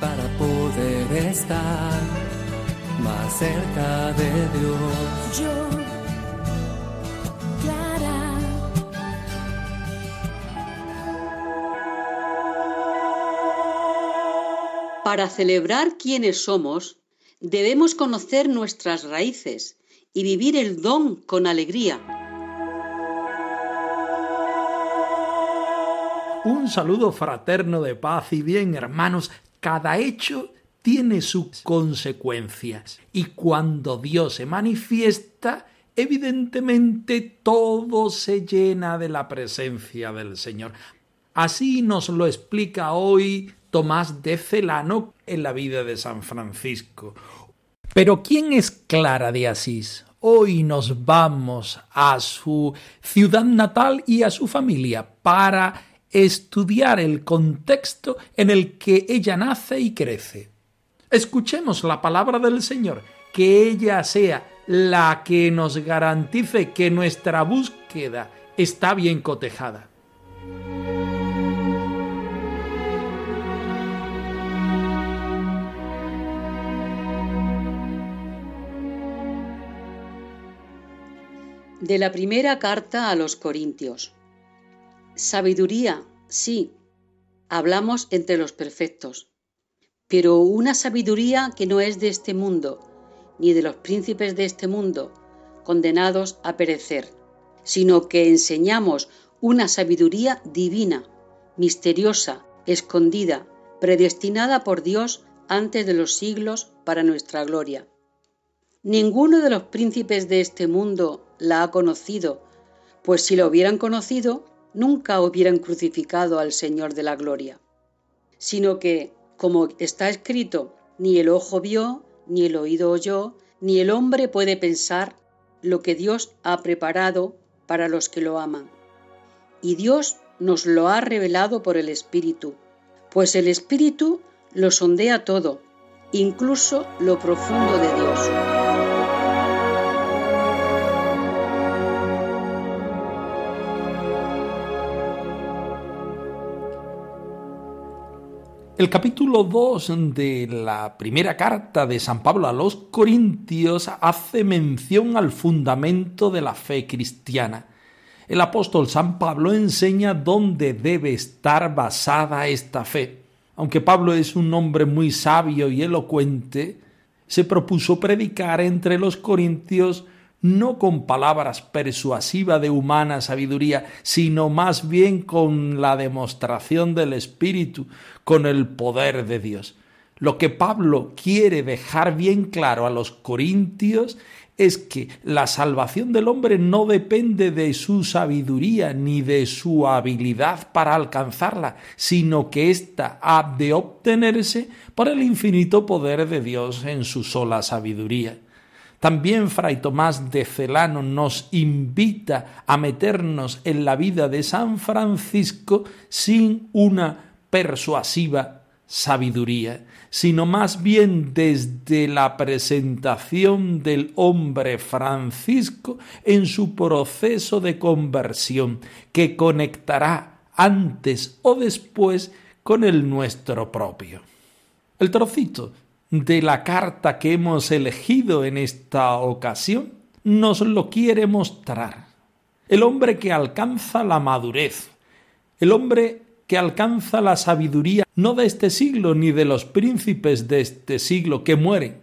para poder estar más cerca de Dios. Yo, Clara, Para celebrar quiénes somos, debemos conocer nuestras raíces y vivir el don con alegría. Un saludo fraterno de paz y bien, hermanos. Cada hecho tiene sus consecuencias y cuando Dios se manifiesta, evidentemente todo se llena de la presencia del Señor. Así nos lo explica hoy Tomás de Celano en la vida de San Francisco. Pero ¿quién es Clara de Asís? Hoy nos vamos a su ciudad natal y a su familia para estudiar el contexto en el que ella nace y crece. Escuchemos la palabra del Señor, que ella sea la que nos garantice que nuestra búsqueda está bien cotejada. De la primera carta a los Corintios. Sabiduría, sí, hablamos entre los perfectos, pero una sabiduría que no es de este mundo, ni de los príncipes de este mundo, condenados a perecer, sino que enseñamos una sabiduría divina, misteriosa, escondida, predestinada por Dios antes de los siglos para nuestra gloria. Ninguno de los príncipes de este mundo la ha conocido, pues si la hubieran conocido, nunca hubieran crucificado al Señor de la gloria, sino que, como está escrito, ni el ojo vio, ni el oído oyó, ni el hombre puede pensar lo que Dios ha preparado para los que lo aman. Y Dios nos lo ha revelado por el Espíritu, pues el Espíritu lo sondea todo, incluso lo profundo de Dios. El capítulo 2 de la primera carta de San Pablo a los Corintios hace mención al fundamento de la fe cristiana. El apóstol San Pablo enseña dónde debe estar basada esta fe. Aunque Pablo es un hombre muy sabio y elocuente, se propuso predicar entre los corintios no con palabras persuasivas de humana sabiduría, sino más bien con la demostración del Espíritu, con el poder de Dios. Lo que Pablo quiere dejar bien claro a los corintios es que la salvación del hombre no depende de su sabiduría ni de su habilidad para alcanzarla, sino que ésta ha de obtenerse por el infinito poder de Dios en su sola sabiduría. También Fray Tomás de Celano nos invita a meternos en la vida de San Francisco sin una persuasiva sabiduría, sino más bien desde la presentación del hombre Francisco en su proceso de conversión, que conectará antes o después con el nuestro propio. El trocito de la carta que hemos elegido en esta ocasión nos lo quiere mostrar. El hombre que alcanza la madurez, el hombre que alcanza la sabiduría no de este siglo ni de los príncipes de este siglo que mueren.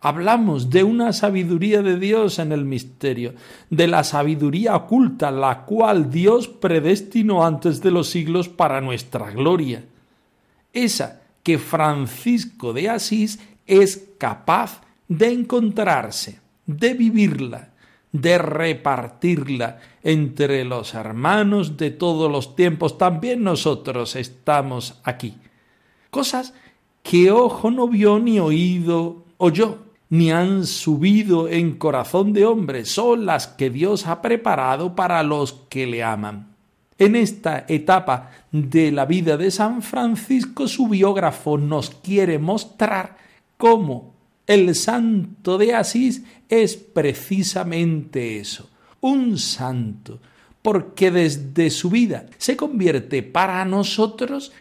Hablamos de una sabiduría de Dios en el misterio, de la sabiduría oculta, la cual Dios predestinó antes de los siglos para nuestra gloria. Esa que Francisco de Asís es capaz de encontrarse, de vivirla, de repartirla entre los hermanos de todos los tiempos. También nosotros estamos aquí. Cosas que ojo no vio ni oído oyó, ni han subido en corazón de hombre, son las que Dios ha preparado para los que le aman. En esta etapa de la vida de San Francisco, su biógrafo nos quiere mostrar cómo el santo de Asís es precisamente eso, un santo, porque desde su vida se convierte para nosotros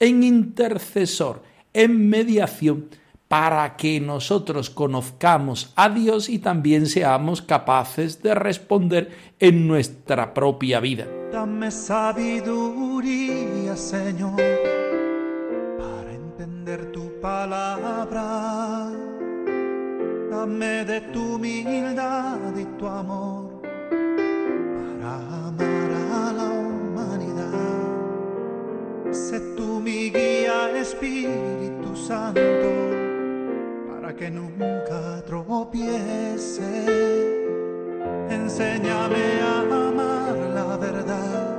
en intercesor, en mediación, para que nosotros conozcamos a Dios y también seamos capaces de responder en nuestra propia vida. Dame sabiduría, Señor, para entender tu palabra. Dame de tu humildad y tu amor para amar a la humanidad. Sé tú mi guía, Espíritu Santo que nunca tropiece. Enséñame a amar la verdad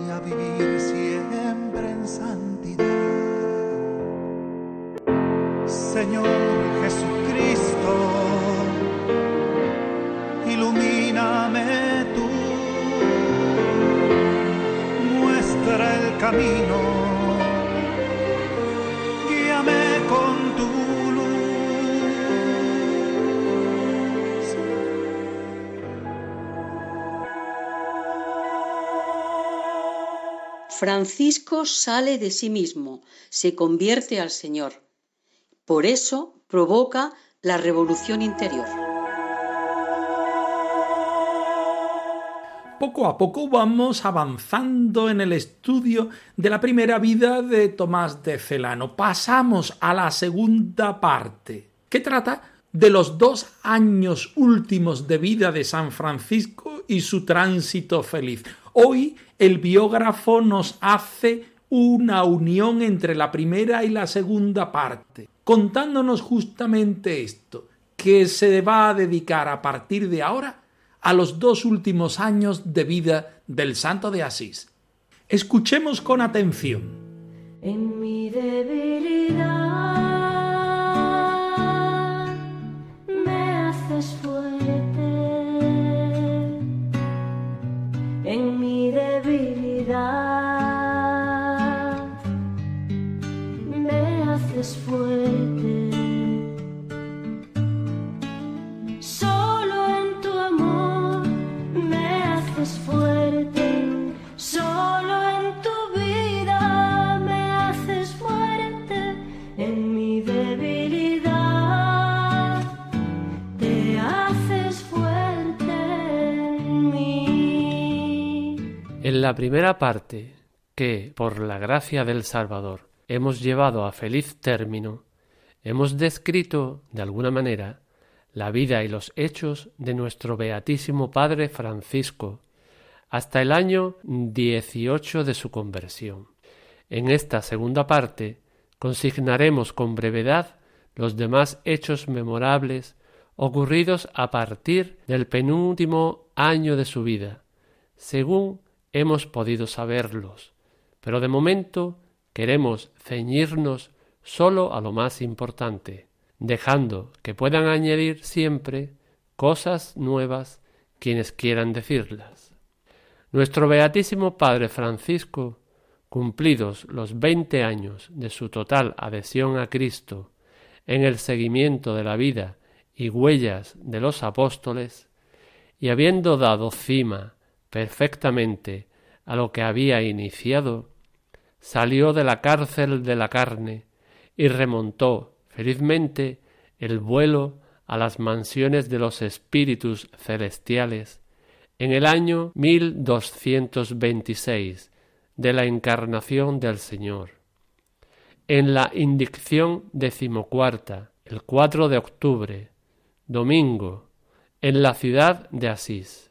y a vivir siempre en santidad. Señor Jesucristo, ilumíname tú, muestra el camino Francisco sale de sí mismo, se convierte al Señor. Por eso provoca la revolución interior. Poco a poco vamos avanzando en el estudio de la primera vida de Tomás de Celano. Pasamos a la segunda parte, que trata de los dos años últimos de vida de San Francisco y su tránsito feliz. Hoy el biógrafo nos hace una unión entre la primera y la segunda parte, contándonos justamente esto, que se va a dedicar a partir de ahora a los dos últimos años de vida del santo de Asís. Escuchemos con atención. En mi debilidad me la primera parte que, por la gracia del Salvador, hemos llevado a feliz término, hemos descrito, de alguna manera, la vida y los hechos de nuestro Beatísimo Padre Francisco, hasta el año 18 de su conversión. En esta segunda parte consignaremos con brevedad los demás hechos memorables ocurridos a partir del penúltimo año de su vida, según hemos podido saberlos, pero de momento queremos ceñirnos solo a lo más importante, dejando que puedan añadir siempre cosas nuevas quienes quieran decirlas. Nuestro Beatísimo Padre Francisco, cumplidos los veinte años de su total adhesión a Cristo en el seguimiento de la vida y huellas de los apóstoles, y habiendo dado cima perfectamente a lo que había iniciado, salió de la cárcel de la carne y remontó felizmente el vuelo a las mansiones de los espíritus celestiales en el año 1226 de la encarnación del Señor. En la indicción decimocuarta, el 4 de octubre, domingo, en la ciudad de Asís,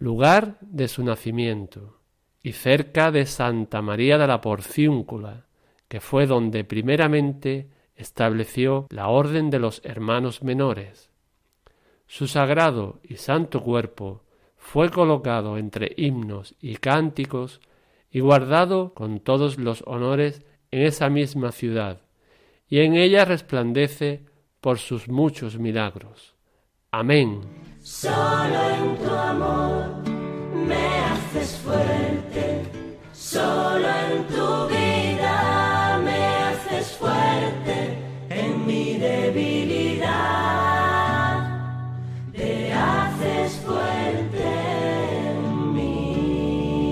lugar de su nacimiento y cerca de Santa María de la Porciúncula, que fue donde primeramente estableció la orden de los hermanos menores. Su sagrado y santo cuerpo fue colocado entre himnos y cánticos y guardado con todos los honores en esa misma ciudad, y en ella resplandece por sus muchos milagros. Amén. Solo en tu amor me haces fuerte, solo en tu vida me haces fuerte, en mi debilidad te haces fuerte en mí.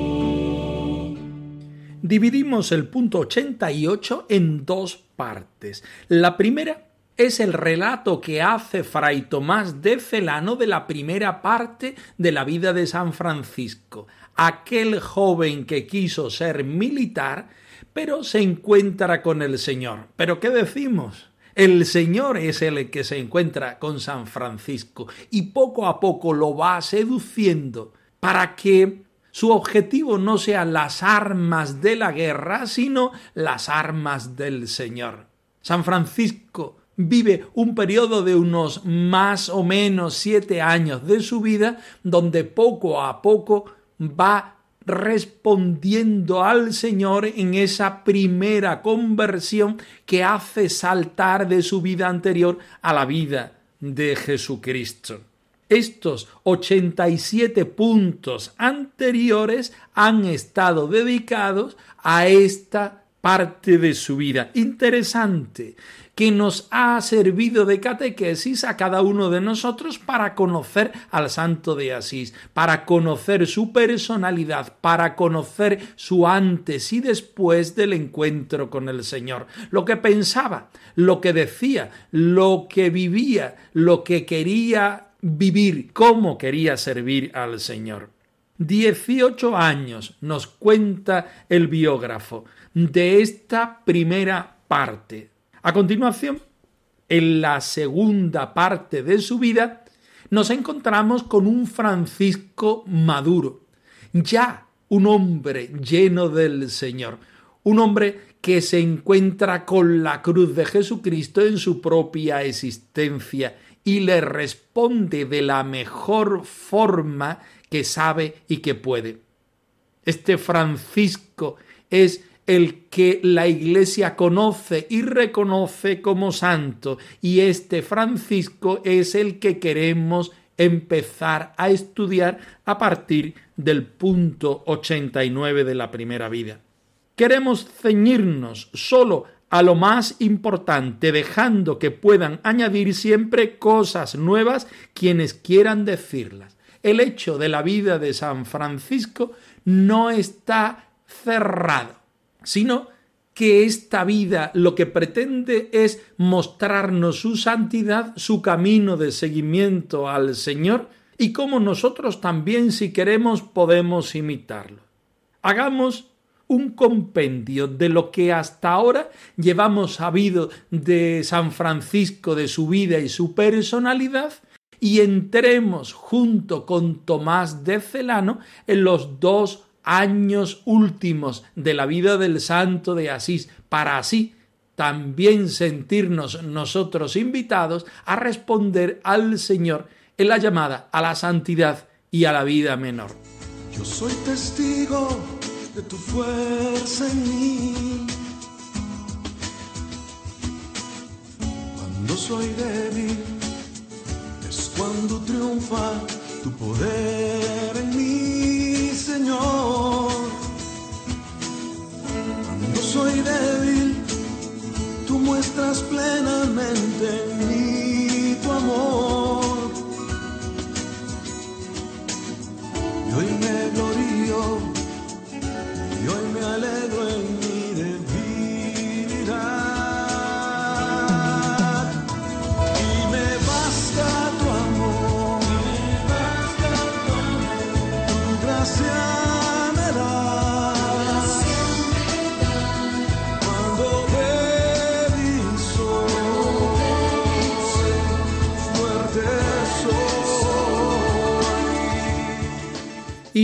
Dividimos el punto 88 en dos partes. La primera es el relato que hace Fray Tomás de Celano de la primera parte de la vida de San Francisco, aquel joven que quiso ser militar, pero se encuentra con el Señor. ¿Pero qué decimos? El Señor es el que se encuentra con San Francisco y poco a poco lo va seduciendo para que su objetivo no sean las armas de la guerra, sino las armas del Señor. San Francisco vive un periodo de unos más o menos siete años de su vida, donde poco a poco va respondiendo al Señor en esa primera conversión que hace saltar de su vida anterior a la vida de Jesucristo. Estos 87 puntos anteriores han estado dedicados a esta parte de su vida. Interesante que nos ha servido de catequesis a cada uno de nosotros para conocer al santo de Asís, para conocer su personalidad, para conocer su antes y después del encuentro con el Señor, lo que pensaba, lo que decía, lo que vivía, lo que quería vivir, cómo quería servir al Señor. Dieciocho años nos cuenta el biógrafo de esta primera parte a continuación, en la segunda parte de su vida, nos encontramos con un Francisco maduro, ya un hombre lleno del Señor, un hombre que se encuentra con la cruz de Jesucristo en su propia existencia y le responde de la mejor forma que sabe y que puede. Este Francisco es el que la Iglesia conoce y reconoce como santo, y este Francisco es el que queremos empezar a estudiar a partir del punto 89 de la primera vida. Queremos ceñirnos solo a lo más importante, dejando que puedan añadir siempre cosas nuevas quienes quieran decirlas. El hecho de la vida de San Francisco no está cerrado sino que esta vida lo que pretende es mostrarnos su santidad, su camino de seguimiento al Señor y cómo nosotros también, si queremos, podemos imitarlo. Hagamos un compendio de lo que hasta ahora llevamos sabido de San Francisco, de su vida y su personalidad, y entremos junto con Tomás de Celano en los dos años últimos de la vida del santo de Asís, para así también sentirnos nosotros invitados a responder al Señor en la llamada a la santidad y a la vida menor. Yo soy testigo de tu fuerza en mí. Cuando soy débil es cuando triunfa tu poder en mí, Señor. Cuando soy débil, tú muestras plenamente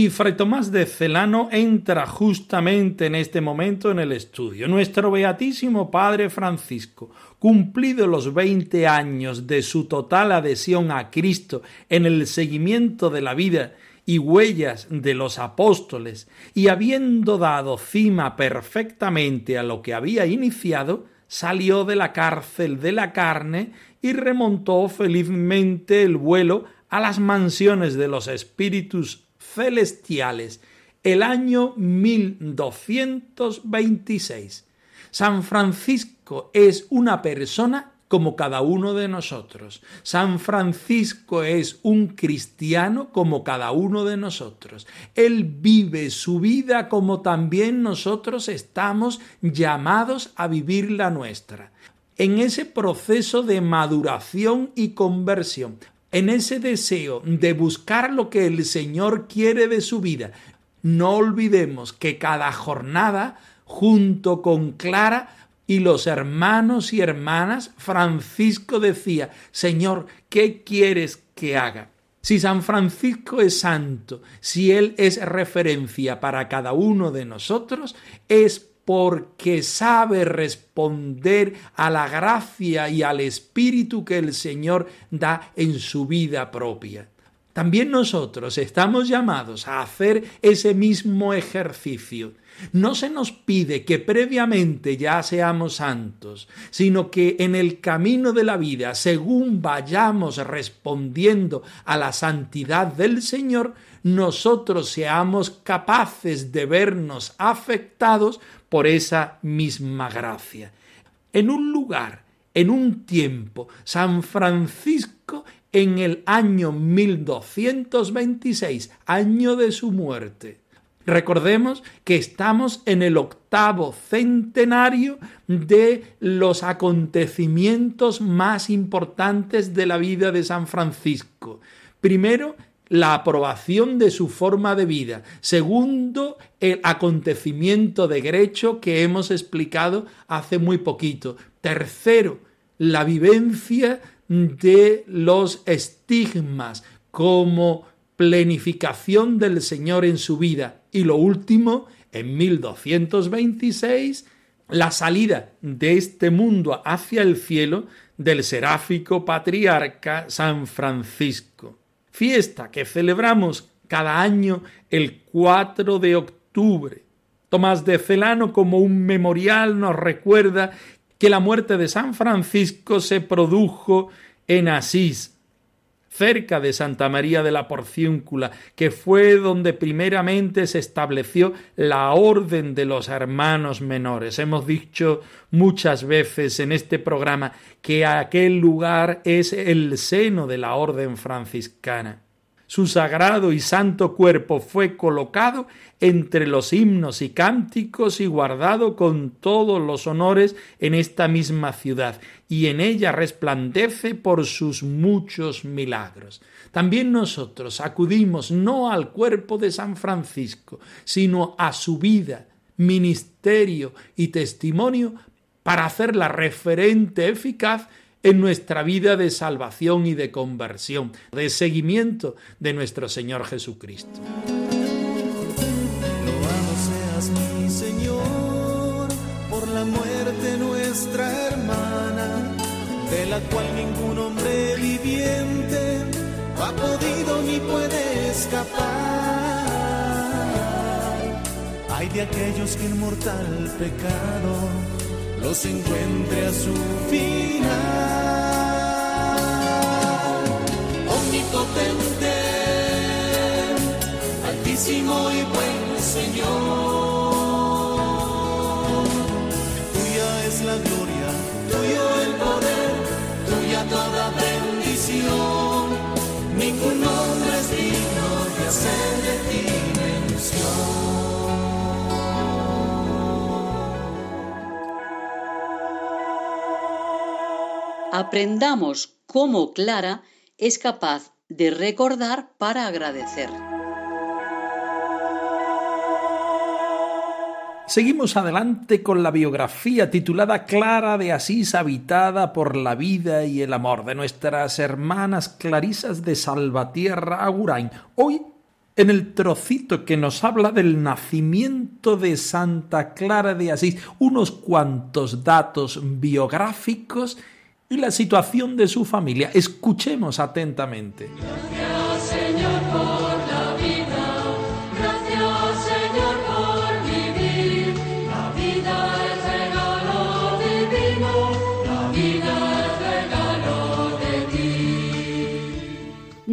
Y Fray Tomás de Celano entra justamente en este momento en el estudio. Nuestro Beatísimo Padre Francisco, cumplido los veinte años de su total adhesión a Cristo en el seguimiento de la vida y huellas de los apóstoles, y habiendo dado cima perfectamente a lo que había iniciado, salió de la cárcel de la carne y remontó felizmente el vuelo a las mansiones de los espíritus celestiales el año 1226. San Francisco es una persona como cada uno de nosotros. San Francisco es un cristiano como cada uno de nosotros. Él vive su vida como también nosotros estamos llamados a vivir la nuestra. En ese proceso de maduración y conversión, en ese deseo de buscar lo que el Señor quiere de su vida, no olvidemos que cada jornada, junto con Clara, y los hermanos y hermanas, Francisco decía, Señor, ¿qué quieres que haga? Si San Francisco es santo, si Él es referencia para cada uno de nosotros, es porque sabe responder a la gracia y al espíritu que el Señor da en su vida propia. También nosotros estamos llamados a hacer ese mismo ejercicio no se nos pide que previamente ya seamos santos, sino que en el camino de la vida, según vayamos respondiendo a la santidad del Señor, nosotros seamos capaces de vernos afectados por esa misma gracia. En un lugar, en un tiempo, San Francisco en el año 1226, año de su muerte, Recordemos que estamos en el octavo centenario de los acontecimientos más importantes de la vida de San Francisco. Primero, la aprobación de su forma de vida. Segundo, el acontecimiento de Grecho que hemos explicado hace muy poquito. Tercero, la vivencia de los estigmas como plenificación del Señor en su vida. Y lo último, en 1226, la salida de este mundo hacia el cielo del seráfico patriarca San Francisco. Fiesta que celebramos cada año el 4 de octubre. Tomás de Celano como un memorial nos recuerda que la muerte de San Francisco se produjo en Asís, cerca de Santa María de la Porciúncula, que fue donde primeramente se estableció la orden de los hermanos menores. Hemos dicho muchas veces en este programa que aquel lugar es el seno de la orden franciscana. Su sagrado y santo cuerpo fue colocado entre los himnos y cánticos y guardado con todos los honores en esta misma ciudad, y en ella resplandece por sus muchos milagros. También nosotros acudimos no al cuerpo de San Francisco, sino a su vida, ministerio y testimonio para hacerla referente eficaz en nuestra vida de salvación y de conversión, de seguimiento de nuestro Señor Jesucristo. Loado seas mi Señor por la muerte nuestra hermana, de la cual ningún hombre viviente ha podido ni puede escapar. Hay de aquellos que en mortal pecado los encuentre a su final. Altísimo y buen Señor, tuya es la gloria, tuyo el poder, tuya toda bendición. Ningún hombre es digno de hacer de ti mención. Aprendamos cómo Clara es capaz de recordar para agradecer. Seguimos adelante con la biografía titulada Clara de Asís, habitada por la vida y el amor de nuestras hermanas clarisas de Salvatierra Agurain. Hoy en el trocito que nos habla del nacimiento de Santa Clara de Asís, unos cuantos datos biográficos y la situación de su familia. Escuchemos atentamente.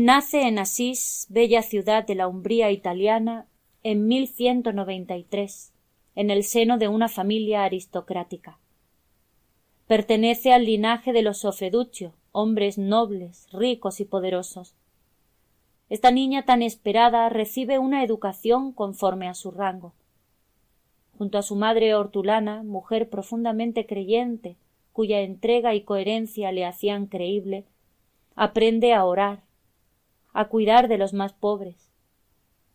Nace en Asís, bella ciudad de la Umbría italiana, en 1193, en el seno de una familia aristocrática. Pertenece al linaje de los Sofreduccio, hombres nobles, ricos y poderosos. Esta niña tan esperada recibe una educación conforme a su rango. Junto a su madre hortulana, mujer profundamente creyente, cuya entrega y coherencia le hacían creíble, aprende a orar, a cuidar de los más pobres,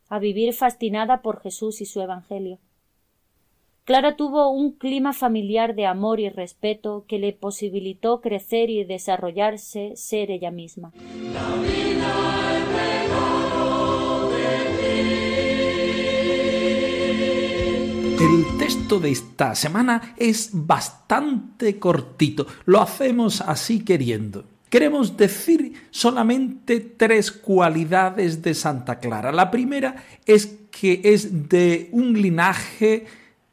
a vivir fascinada por Jesús y su Evangelio. Clara tuvo un clima familiar de amor y respeto que le posibilitó crecer y desarrollarse, ser ella misma. El texto de esta semana es bastante cortito, lo hacemos así queriendo. Queremos decir solamente tres cualidades de Santa Clara. La primera es que es de un linaje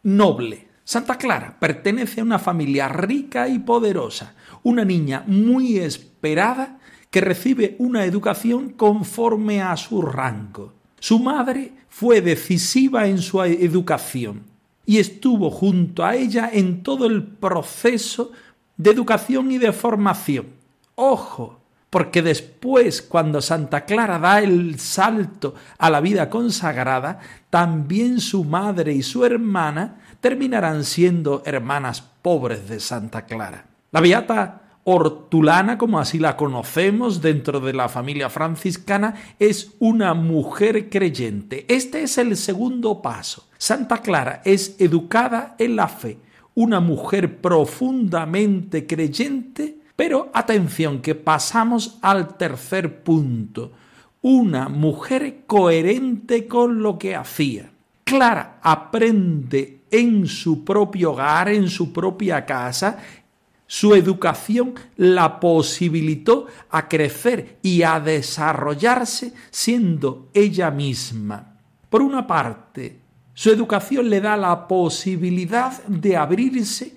noble. Santa Clara pertenece a una familia rica y poderosa, una niña muy esperada que recibe una educación conforme a su rango. Su madre fue decisiva en su educación y estuvo junto a ella en todo el proceso de educación y de formación Ojo, porque después, cuando Santa Clara da el salto a la vida consagrada, también su madre y su hermana terminarán siendo hermanas pobres de Santa Clara. La beata Hortulana, como así la conocemos dentro de la familia franciscana, es una mujer creyente. Este es el segundo paso. Santa Clara es educada en la fe, una mujer profundamente creyente pero atención que pasamos al tercer punto. Una mujer coherente con lo que hacía. Clara aprende en su propio hogar, en su propia casa, su educación la posibilitó a crecer y a desarrollarse siendo ella misma. Por una parte, su educación le da la posibilidad de abrirse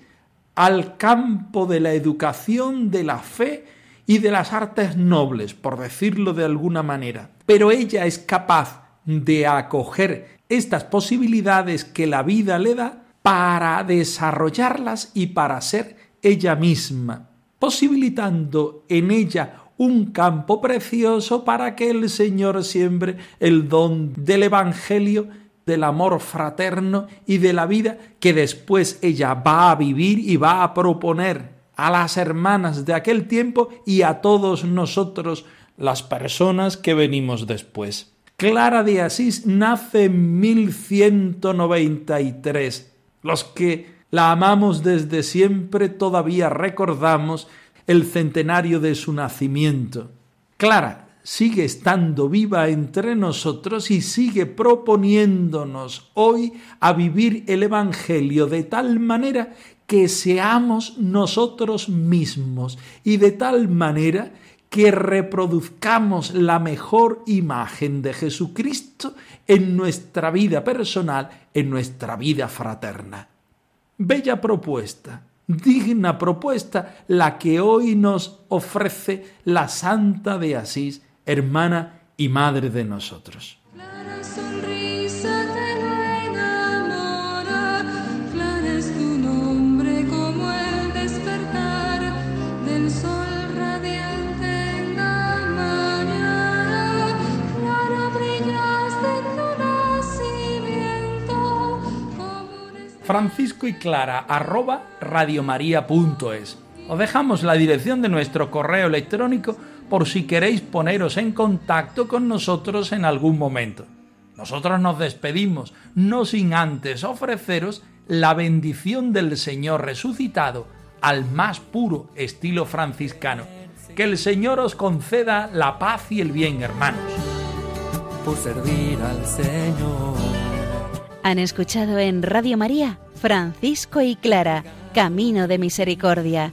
al campo de la educación, de la fe y de las artes nobles, por decirlo de alguna manera. Pero ella es capaz de acoger estas posibilidades que la vida le da para desarrollarlas y para ser ella misma, posibilitando en ella un campo precioso para que el Señor siembre el don del Evangelio del amor fraterno y de la vida que después ella va a vivir y va a proponer a las hermanas de aquel tiempo y a todos nosotros, las personas que venimos después. Clara de Asís nace en 1193. Los que la amamos desde siempre todavía recordamos el centenario de su nacimiento. Clara sigue estando viva entre nosotros y sigue proponiéndonos hoy a vivir el Evangelio de tal manera que seamos nosotros mismos y de tal manera que reproduzcamos la mejor imagen de Jesucristo en nuestra vida personal, en nuestra vida fraterna. Bella propuesta, digna propuesta la que hoy nos ofrece la Santa de Asís hermana y madre de nosotros. Francisco y Clara arroba radiomaria.es. Os dejamos la dirección de nuestro correo electrónico por si queréis poneros en contacto con nosotros en algún momento. Nosotros nos despedimos, no sin antes ofreceros la bendición del Señor resucitado al más puro estilo franciscano. Que el Señor os conceda la paz y el bien, hermanos. por servir al Señor. Han escuchado en Radio María Francisco y Clara, Camino de Misericordia,